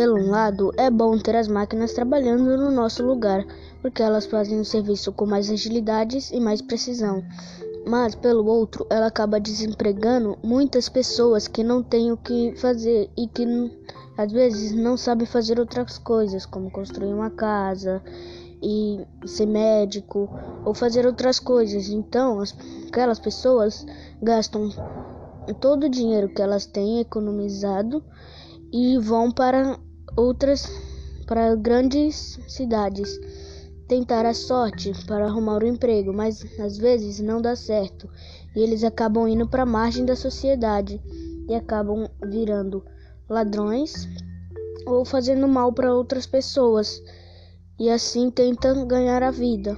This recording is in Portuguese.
Pelo um lado, é bom ter as máquinas trabalhando no nosso lugar, porque elas fazem o serviço com mais agilidade e mais precisão. Mas, pelo outro, ela acaba desempregando muitas pessoas que não têm o que fazer e que às vezes não sabem fazer outras coisas, como construir uma casa e ser médico ou fazer outras coisas. Então, as, aquelas pessoas gastam todo o dinheiro que elas têm economizado e vão para outras para grandes cidades tentar a sorte para arrumar um emprego, mas às vezes não dá certo e eles acabam indo para a margem da sociedade e acabam virando ladrões ou fazendo mal para outras pessoas e assim tentam ganhar a vida.